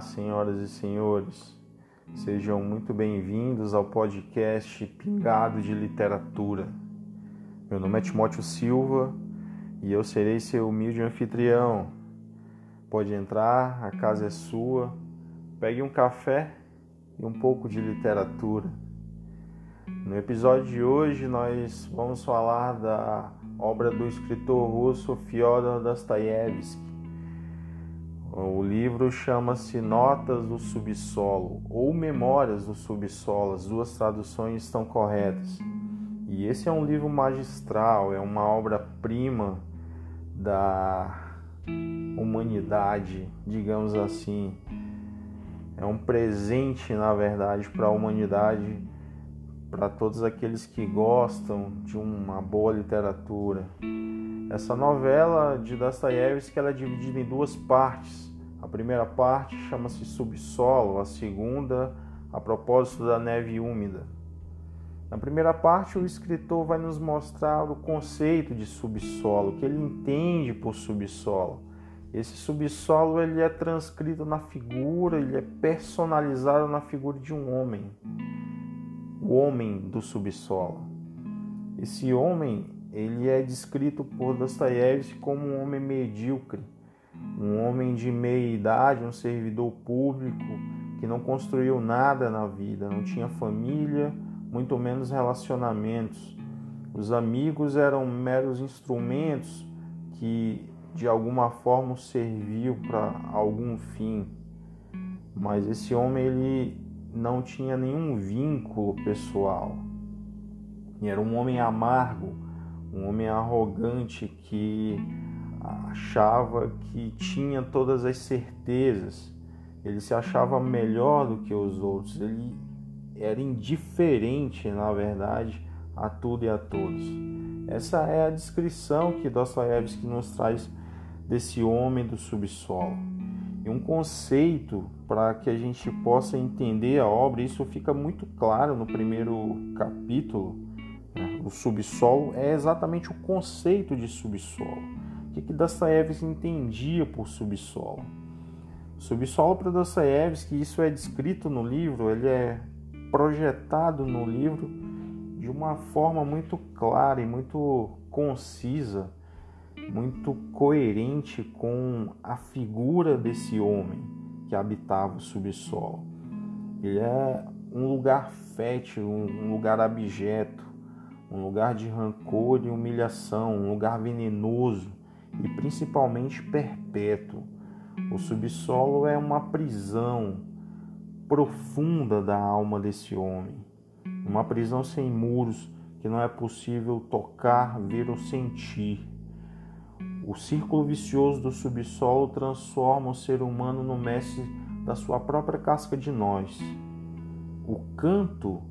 Senhoras e senhores. Sejam muito bem-vindos ao podcast Pingado de Literatura. Meu nome é Timóteo Silva e eu serei seu humilde anfitrião. Pode entrar, a casa é sua. Pegue um café e um pouco de literatura. No episódio de hoje nós vamos falar da obra do escritor russo Fyodor Dostoiévski o livro chama-se Notas do Subsolo ou Memórias do Subsolo, as duas traduções estão corretas. E esse é um livro magistral, é uma obra-prima da humanidade, digamos assim. É um presente, na verdade, para a humanidade, para todos aqueles que gostam de uma boa literatura. Essa novela de Dostoiévski ela é dividida em duas partes. A primeira parte chama-se Subsolo, a segunda, a propósito da neve úmida. Na primeira parte, o escritor vai nos mostrar o conceito de subsolo, o que ele entende por subsolo. Esse subsolo ele é transcrito na figura, ele é personalizado na figura de um homem, o homem do subsolo. Esse homem ele é descrito por Dostoiévski como um homem medíocre, um homem de meia idade, um servidor público que não construiu nada na vida, não tinha família, muito menos relacionamentos. Os amigos eram meros instrumentos que de alguma forma serviam para algum fim. Mas esse homem ele não tinha nenhum vínculo pessoal. E era um homem amargo, um homem arrogante que achava que tinha todas as certezas, ele se achava melhor do que os outros, ele era indiferente, na verdade, a tudo e a todos. Essa é a descrição que Dostoiévski nos traz desse homem do subsolo. E um conceito para que a gente possa entender a obra, isso fica muito claro no primeiro capítulo. Né? O subsolo é exatamente o conceito de subsolo que, que Dostoiévski entendia por subsolo. Subsolo para Dostoiévski, isso é descrito no livro, ele é projetado no livro de uma forma muito clara e muito concisa, muito coerente com a figura desse homem que habitava o subsolo. Ele é um lugar fértil, um lugar abjeto, um lugar de rancor e humilhação, um lugar venenoso, e principalmente perpétuo. O subsolo é uma prisão profunda da alma desse homem, uma prisão sem muros que não é possível tocar, ver ou sentir. O círculo vicioso do subsolo transforma o ser humano no mestre da sua própria casca de nós. O canto,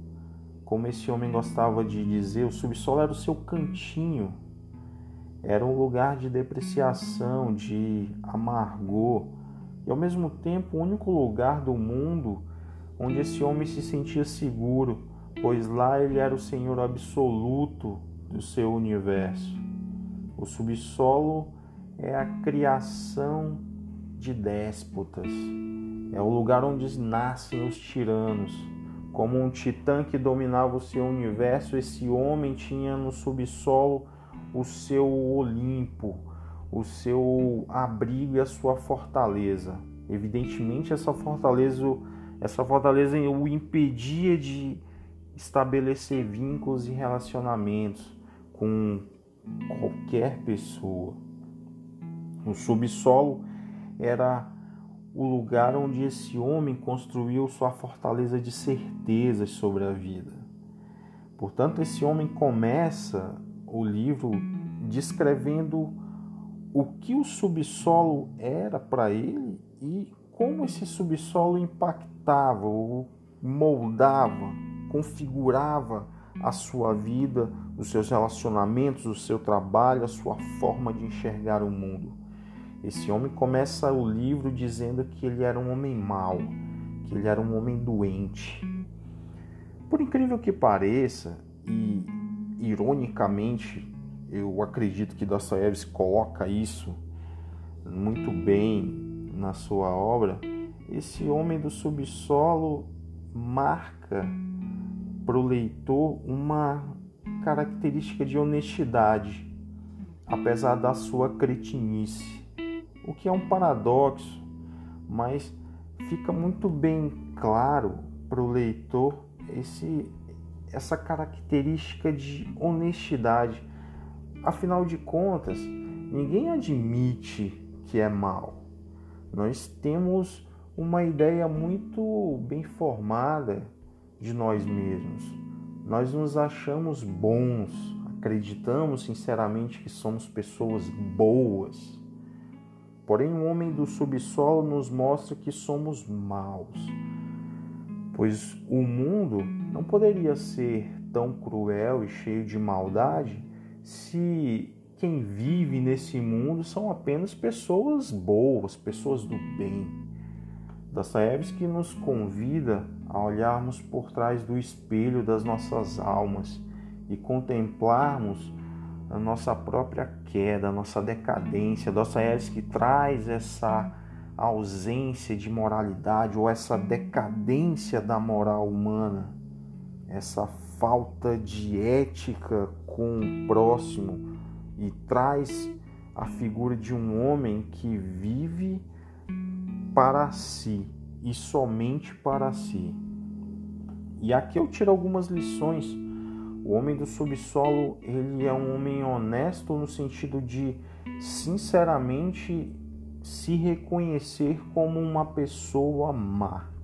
como esse homem gostava de dizer, o subsolo era o seu cantinho era um lugar de depreciação, de amargor, e ao mesmo tempo o único lugar do mundo onde esse homem se sentia seguro, pois lá ele era o senhor absoluto do seu universo. O subsolo é a criação de déspotas, é o lugar onde nascem os tiranos. Como um titã que dominava o seu universo, esse homem tinha no subsolo o seu Olimpo, o seu abrigo e a sua fortaleza. Evidentemente, essa fortaleza, essa fortaleza o impedia de estabelecer vínculos e relacionamentos com qualquer pessoa. O subsolo era o lugar onde esse homem construiu sua fortaleza de certezas sobre a vida. Portanto, esse homem começa o livro descrevendo o que o subsolo era para ele e como esse subsolo impactava, ou moldava, configurava a sua vida, os seus relacionamentos, o seu trabalho, a sua forma de enxergar o mundo. Esse homem começa o livro dizendo que ele era um homem mau, que ele era um homem doente. Por incrível que pareça, e ironicamente, eu acredito que Dostoiévski coloca isso muito bem na sua obra, esse homem do subsolo marca para o leitor uma característica de honestidade, apesar da sua cretinice, o que é um paradoxo, mas fica muito bem claro para o leitor esse, essa característica de honestidade. Afinal de contas, ninguém admite que é mal. Nós temos uma ideia muito bem formada de nós mesmos. Nós nos achamos bons, acreditamos sinceramente que somos pessoas boas. Porém, o homem do subsolo nos mostra que somos maus, pois o mundo não poderia ser tão cruel e cheio de maldade se quem vive nesse mundo são apenas pessoas boas, pessoas do bem. Dostoiévski nos convida a olharmos por trás do espelho das nossas almas e contemplarmos a nossa própria queda, a nossa decadência. Dostoiévski traz essa ausência de moralidade ou essa decadência da moral humana, essa falta de ética com o próximo e traz a figura de um homem que vive para si e somente para si. E aqui eu tiro algumas lições. O homem do subsolo, ele é um homem honesto no sentido de sinceramente se reconhecer como uma pessoa má.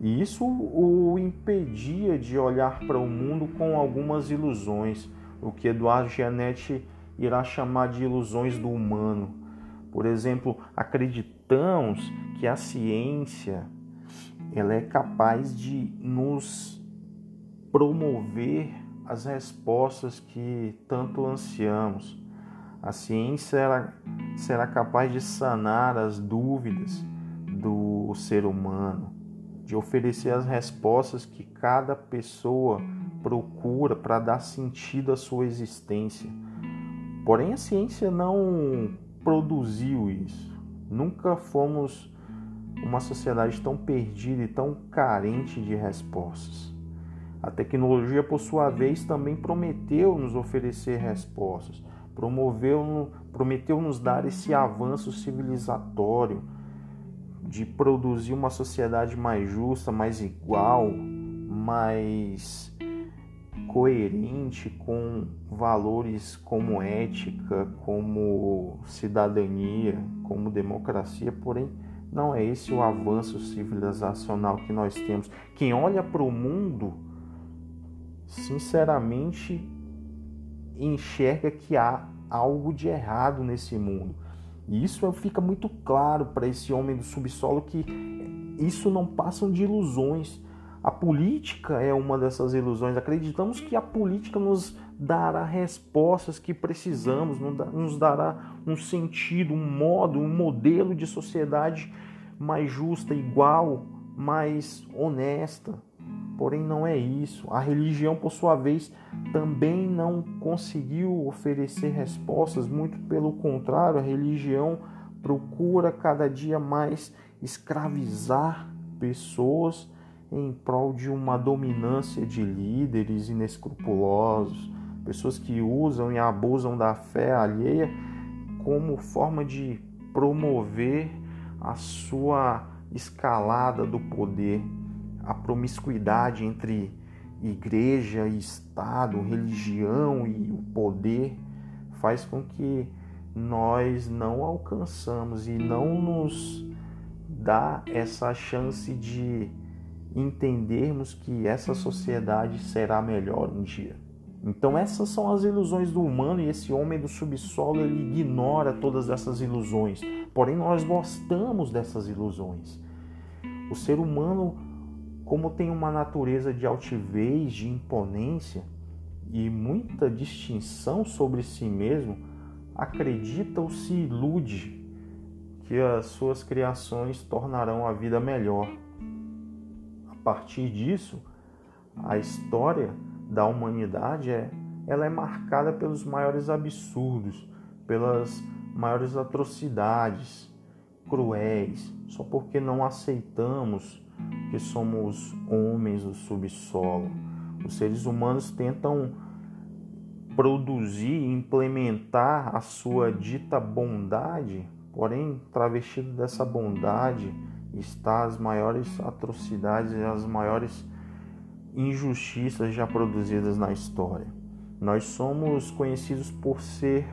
E isso o impedia de olhar para o mundo com algumas ilusões, o que Eduardo Gianetti irá chamar de ilusões do humano. Por exemplo, acreditamos que a ciência ela é capaz de nos promover as respostas que tanto ansiamos. A ciência ela será capaz de sanar as dúvidas do ser humano, de oferecer as respostas que cada pessoa procura para dar sentido à sua existência. Porém, a ciência não produziu isso. Nunca fomos uma sociedade tão perdida e tão carente de respostas. A tecnologia, por sua vez, também prometeu nos oferecer respostas, promoveu, prometeu nos dar esse avanço civilizatório de produzir uma sociedade mais justa, mais igual, mais coerente com valores como ética, como cidadania, como democracia, porém não é esse o avanço civilizacional que nós temos. Quem olha para o mundo, sinceramente, enxerga que há algo de errado nesse mundo. E isso fica muito claro para esse homem do subsolo que isso não passam de ilusões a política é uma dessas ilusões. Acreditamos que a política nos dará respostas que precisamos, nos dará um sentido, um modo, um modelo de sociedade mais justa, igual, mais honesta. Porém, não é isso. A religião, por sua vez, também não conseguiu oferecer respostas, muito pelo contrário, a religião procura cada dia mais escravizar pessoas em prol de uma dominância de líderes inescrupulosos, pessoas que usam e abusam da fé alheia como forma de promover a sua escalada do poder, a promiscuidade entre igreja e Estado, religião e o poder faz com que nós não alcançamos e não nos dá essa chance de entendermos que essa sociedade será melhor um dia. Então essas são as ilusões do humano e esse homem do subsolo ele ignora todas essas ilusões. Porém nós gostamos dessas ilusões. O ser humano, como tem uma natureza de altivez, de imponência e muita distinção sobre si mesmo, acredita ou se ilude que as suas criações tornarão a vida melhor. Partir disso, a história da humanidade é, ela é marcada pelos maiores absurdos, pelas maiores atrocidades, cruéis, só porque não aceitamos que somos homens do subsolo. Os seres humanos tentam produzir e implementar a sua dita bondade, porém, travestido dessa bondade está as maiores atrocidades e as maiores injustiças já produzidas na história. Nós somos conhecidos por ser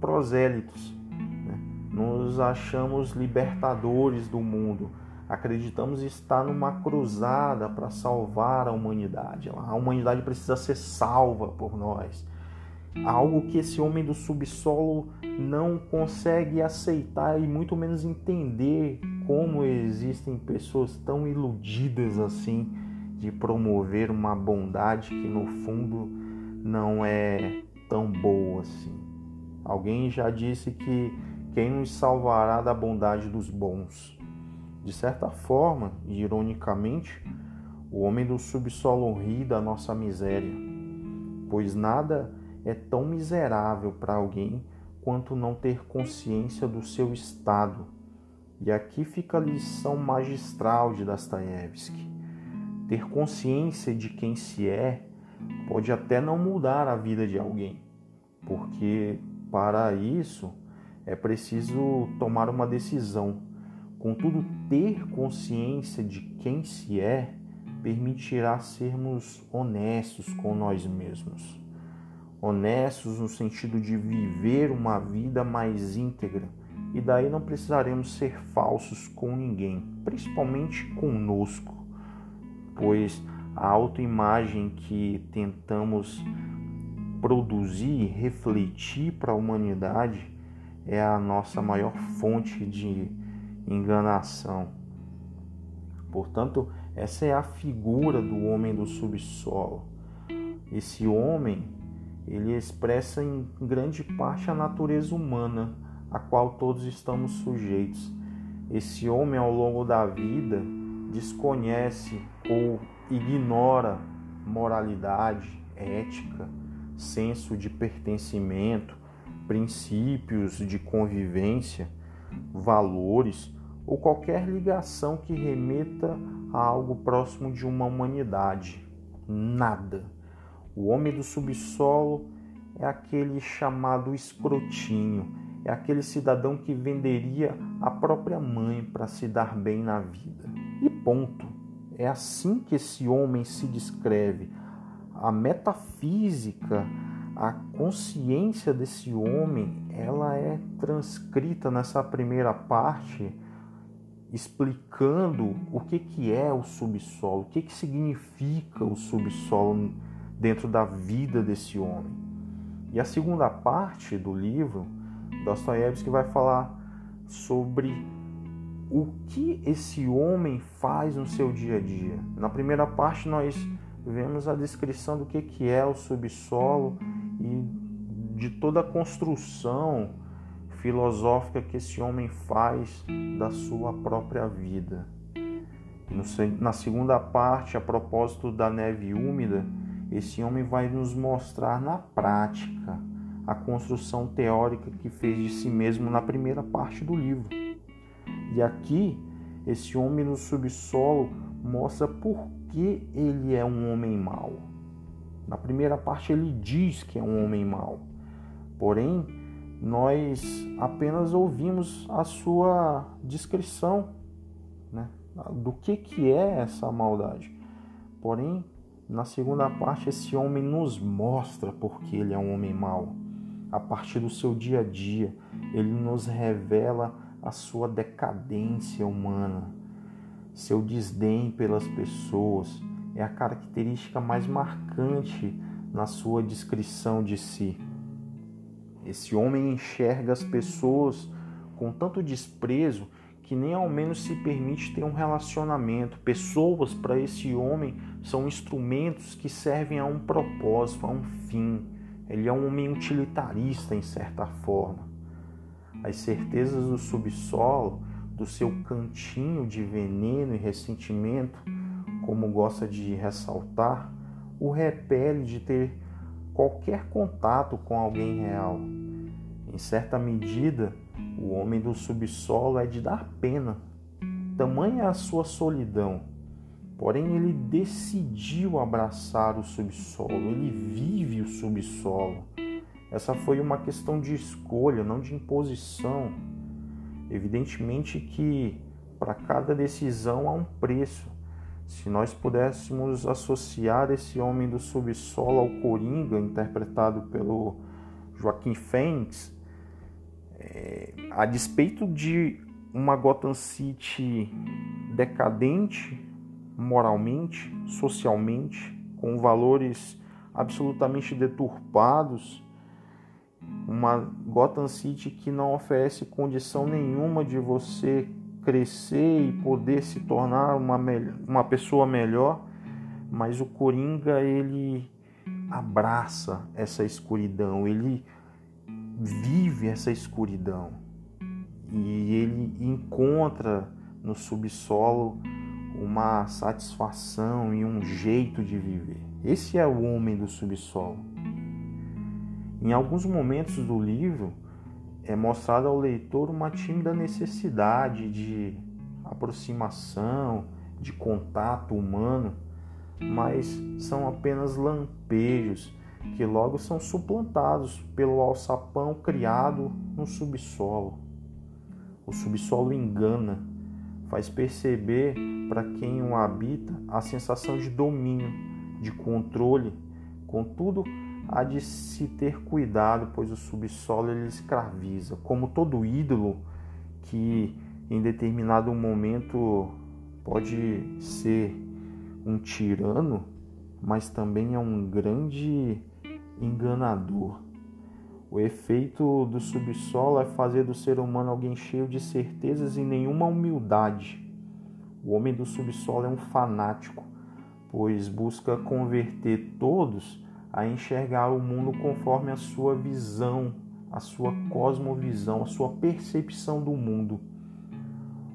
prosélitos, né? nos achamos libertadores do mundo, acreditamos estar numa cruzada para salvar a humanidade. A humanidade precisa ser salva por nós. Algo que esse homem do subsolo não consegue aceitar e muito menos entender como existem pessoas tão iludidas assim de promover uma bondade que no fundo não é tão boa assim. Alguém já disse que quem nos salvará da bondade dos bons? De certa forma, e ironicamente, o homem do subsolo ri da nossa miséria, pois nada é tão miserável para alguém quanto não ter consciência do seu estado. E aqui fica a lição magistral de Dostoiévski. Ter consciência de quem se é pode até não mudar a vida de alguém, porque para isso é preciso tomar uma decisão. Contudo, ter consciência de quem se é permitirá sermos honestos com nós mesmos. Honestos no sentido de viver uma vida mais íntegra, e daí não precisaremos ser falsos com ninguém, principalmente conosco pois a autoimagem que tentamos produzir refletir para a humanidade é a nossa maior fonte de enganação. Portanto, essa é a figura do homem do subsolo. Esse homem, ele expressa em grande parte a natureza humana a qual todos estamos sujeitos. Esse homem, ao longo da vida, desconhece ou ignora moralidade, ética, senso de pertencimento, princípios de convivência, valores ou qualquer ligação que remeta a algo próximo de uma humanidade. Nada. O homem do subsolo é aquele chamado escrotinho, é aquele cidadão que venderia a própria mãe para se dar bem na vida. E ponto. É assim que esse homem se descreve. A metafísica, a consciência desse homem, ela é transcrita nessa primeira parte, explicando o que, que é o subsolo, o que, que significa o subsolo dentro da vida desse homem. E a segunda parte do livro, Dostoiévski vai falar sobre o que esse homem faz no seu dia a dia. Na primeira parte, nós vemos a descrição do que, que é o subsolo e de toda a construção filosófica que esse homem faz da sua própria vida. Na segunda parte, a propósito da neve úmida, esse homem vai nos mostrar na prática a construção teórica que fez de si mesmo na primeira parte do livro. E aqui, esse homem no subsolo mostra por que ele é um homem mau. Na primeira parte, ele diz que é um homem mau, porém, nós apenas ouvimos a sua descrição né, do que, que é essa maldade. Porém, na segunda parte, esse homem nos mostra porque ele é um homem mau. A partir do seu dia a dia, ele nos revela a sua decadência humana, seu desdém pelas pessoas é a característica mais marcante na sua descrição de si. Esse homem enxerga as pessoas com tanto desprezo que nem ao menos se permite ter um relacionamento. Pessoas para esse homem são instrumentos que servem a um propósito, a um fim. Ele é um homem utilitarista em certa forma as certezas do subsolo, do seu cantinho de veneno e ressentimento, como gosta de ressaltar, o repele de ter qualquer contato com alguém real. Em certa medida, o homem do subsolo é de dar pena. Tamanha a sua solidão. Porém, ele decidiu abraçar o subsolo, ele vive o subsolo. Essa foi uma questão de escolha, não de imposição. Evidentemente que para cada decisão há um preço. Se nós pudéssemos associar esse homem do subsolo ao Coringa, interpretado pelo Joaquim Fênix, é, a despeito de uma Gotham City decadente moralmente, socialmente, com valores absolutamente deturpados, uma Gotham City que não oferece condição nenhuma de você crescer e poder se tornar uma, uma pessoa melhor, mas o Coringa ele abraça essa escuridão, ele vive essa escuridão e ele encontra no subsolo uma satisfação e um jeito de viver. Esse é o homem do subsolo. Em alguns momentos do livro é mostrada ao leitor uma tímida necessidade de aproximação, de contato humano, mas são apenas lampejos que logo são suplantados pelo alçapão criado no subsolo. O subsolo engana, faz perceber para quem o habita a sensação de domínio, de controle. Contudo, há de se ter cuidado, pois o subsolo ele escraviza, como todo ídolo que em determinado momento pode ser um tirano, mas também é um grande enganador. O efeito do subsolo é fazer do ser humano alguém cheio de certezas e nenhuma humildade. O homem do subsolo é um fanático, pois busca converter todos a enxergar o mundo conforme a sua visão, a sua cosmovisão, a sua percepção do mundo.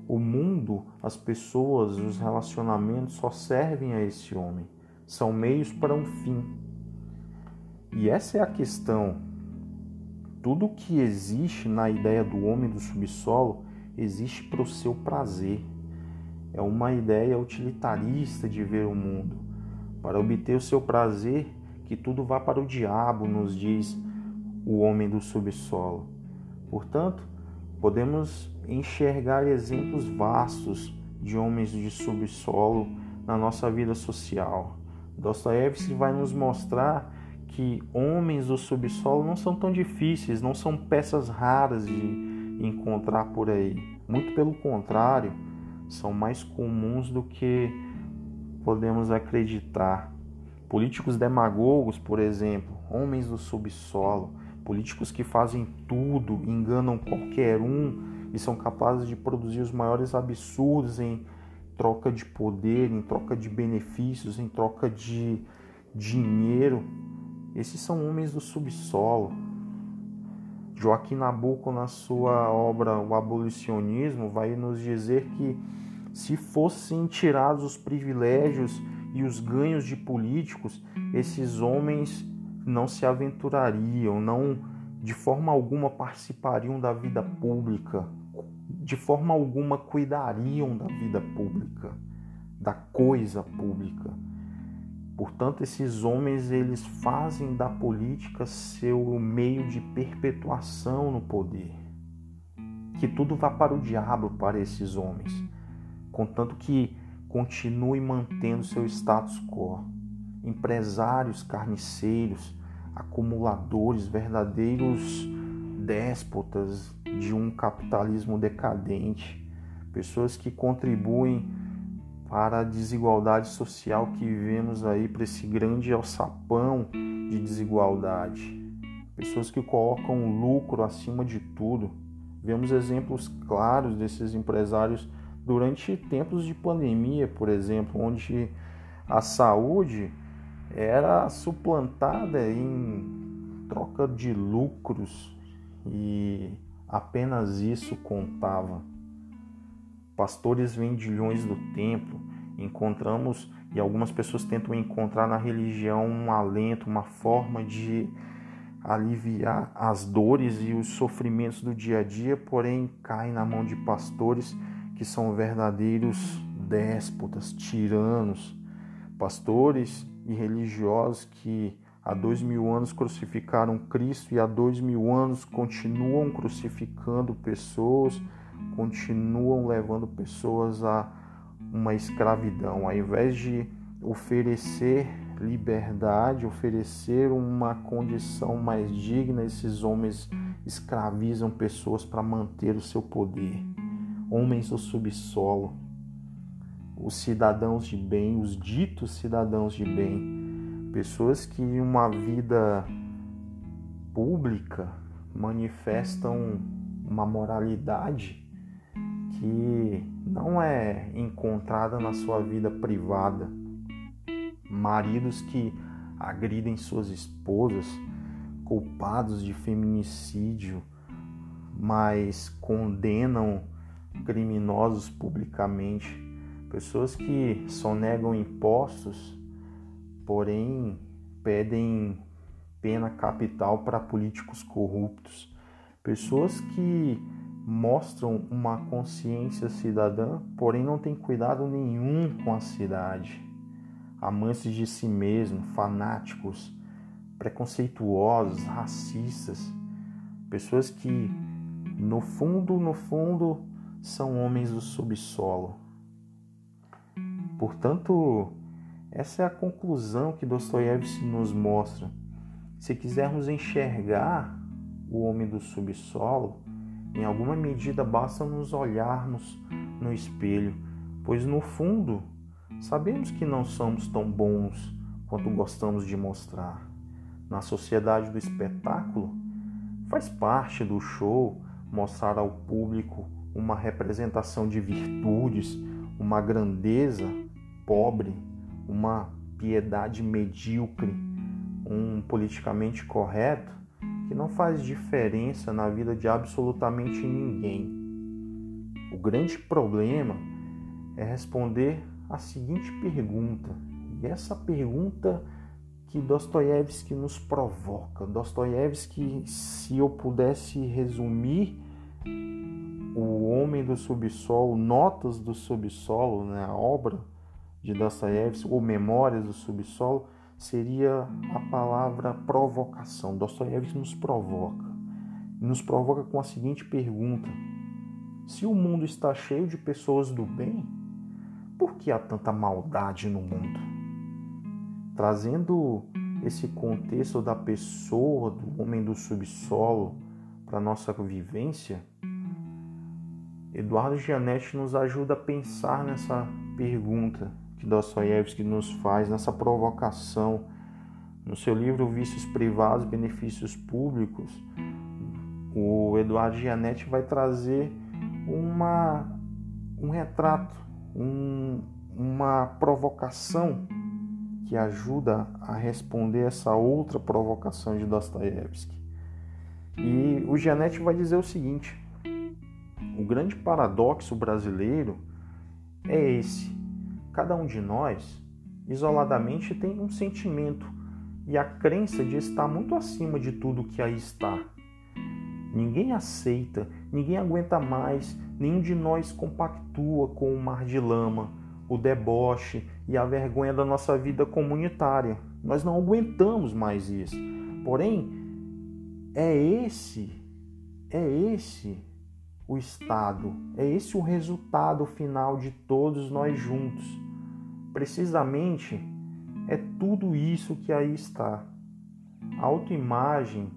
O mundo, as pessoas, os relacionamentos só servem a esse homem, são meios para um fim. E essa é a questão. Tudo que existe na ideia do homem do subsolo existe para o seu prazer. É uma ideia utilitarista de ver o mundo. Para obter o seu prazer, que tudo vá para o diabo, nos diz o homem do subsolo. Portanto, podemos enxergar exemplos vastos de homens de subsolo na nossa vida social. Dostoiévski vai nos mostrar que homens do subsolo não são tão difíceis, não são peças raras de encontrar por aí. Muito pelo contrário, são mais comuns do que podemos acreditar. Políticos demagogos, por exemplo, homens do subsolo, políticos que fazem tudo, enganam qualquer um e são capazes de produzir os maiores absurdos em troca de poder, em troca de benefícios, em troca de dinheiro. Esses são homens do subsolo. Joaquim Nabuco, na sua obra O Abolicionismo, vai nos dizer que se fossem tirados os privilégios e os ganhos de políticos, esses homens não se aventurariam, não de forma alguma participariam da vida pública, de forma alguma cuidariam da vida pública, da coisa pública. Portanto, esses homens eles fazem da política seu meio de perpetuação no poder. Que tudo vá para o diabo para esses homens, contanto que continue mantendo seu status quo. Empresários carniceiros, acumuladores, verdadeiros déspotas de um capitalismo decadente, pessoas que contribuem para a desigualdade social que vivemos aí, para esse grande alçapão de desigualdade. Pessoas que colocam lucro acima de tudo. Vemos exemplos claros desses empresários durante tempos de pandemia, por exemplo, onde a saúde era suplantada em troca de lucros e apenas isso contava. Pastores vendilhões do templo, encontramos e algumas pessoas tentam encontrar na religião um alento, uma forma de aliviar as dores e os sofrimentos do dia a dia, porém cai na mão de pastores que são verdadeiros déspotas, tiranos, pastores e religiosos que há dois mil anos crucificaram Cristo e há dois mil anos continuam crucificando pessoas, continuam levando pessoas a uma escravidão, ao invés de oferecer liberdade, oferecer uma condição mais digna, esses homens escravizam pessoas para manter o seu poder. Homens do subsolo, os cidadãos de bem, os ditos cidadãos de bem, pessoas que em uma vida pública manifestam uma moralidade que não é encontrada na sua vida privada. Maridos que agridem suas esposas, culpados de feminicídio, mas condenam criminosos publicamente. Pessoas que sonegam impostos, porém pedem pena capital para políticos corruptos, pessoas que mostram uma consciência cidadã, porém não têm cuidado nenhum com a cidade, amantes de si mesmo, fanáticos, preconceituosos, racistas, pessoas que no fundo, no fundo, são homens do subsolo Portanto, essa é a conclusão que Dostoiévski nos mostra. Se quisermos enxergar o homem do subsolo, em alguma medida basta nos olharmos no espelho, pois no fundo sabemos que não somos tão bons quanto gostamos de mostrar. Na sociedade do espetáculo, faz parte do show mostrar ao público uma representação de virtudes, uma grandeza pobre, uma piedade medíocre, um politicamente correto que não faz diferença na vida de absolutamente ninguém. O grande problema é responder a seguinte pergunta, e essa pergunta que Dostoiévski nos provoca. Dostoiévski, se eu pudesse resumir o Homem do Subsolo, Notas do Subsolo, né, a obra de Dostoiévski, ou Memórias do Subsolo, seria a palavra provocação. Dostoiévski nos provoca. Nos provoca com a seguinte pergunta: Se o mundo está cheio de pessoas do bem, por que há tanta maldade no mundo? Trazendo esse contexto da pessoa, do homem do subsolo, para nossa vivência, Eduardo Gianetti nos ajuda a pensar nessa pergunta que Dostoiévski nos faz nessa provocação. No seu livro Vícios Privados, Benefícios Públicos, o Eduardo Gianetti vai trazer uma, um retrato, um, uma provocação que ajuda a responder essa outra provocação de Dostoiévski. E o Gianetti vai dizer o seguinte: o grande paradoxo brasileiro é esse Cada um de nós, isoladamente, tem um sentimento e a crença de estar muito acima de tudo que aí está. Ninguém aceita, ninguém aguenta mais, nenhum de nós compactua com o mar de lama, o deboche e a vergonha da nossa vida comunitária. Nós não aguentamos mais isso. Porém, é esse, é esse o estado, é esse o resultado final de todos nós juntos. Precisamente é tudo isso que aí está. A autoimagem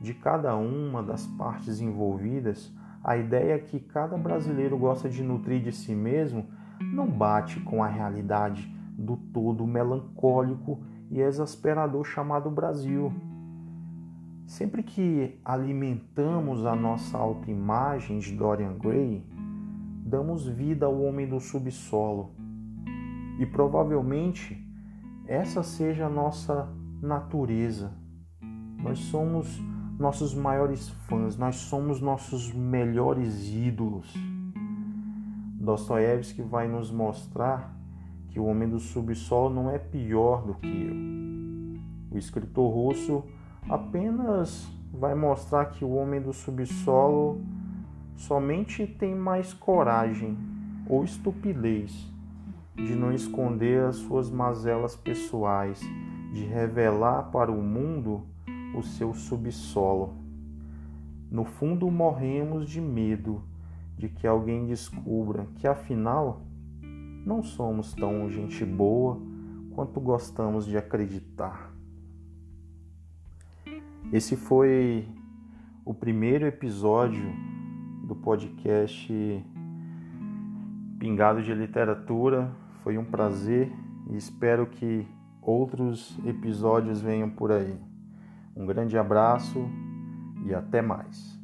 de cada uma das partes envolvidas, a ideia que cada brasileiro gosta de nutrir de si mesmo, não bate com a realidade do todo melancólico e exasperador chamado Brasil. Sempre que alimentamos a nossa autoimagem de Dorian Gray, damos vida ao homem do subsolo e provavelmente essa seja a nossa natureza. Nós somos nossos maiores fãs, nós somos nossos melhores ídolos. Dostoiévski vai nos mostrar que o homem do subsolo não é pior do que eu. O escritor russo apenas vai mostrar que o homem do subsolo somente tem mais coragem ou estupidez de não esconder as suas mazelas pessoais, de revelar para o mundo o seu subsolo. No fundo, morremos de medo de que alguém descubra que afinal não somos tão gente boa quanto gostamos de acreditar. Esse foi o primeiro episódio do podcast Pingado de Literatura. Foi um prazer e espero que outros episódios venham por aí. Um grande abraço e até mais.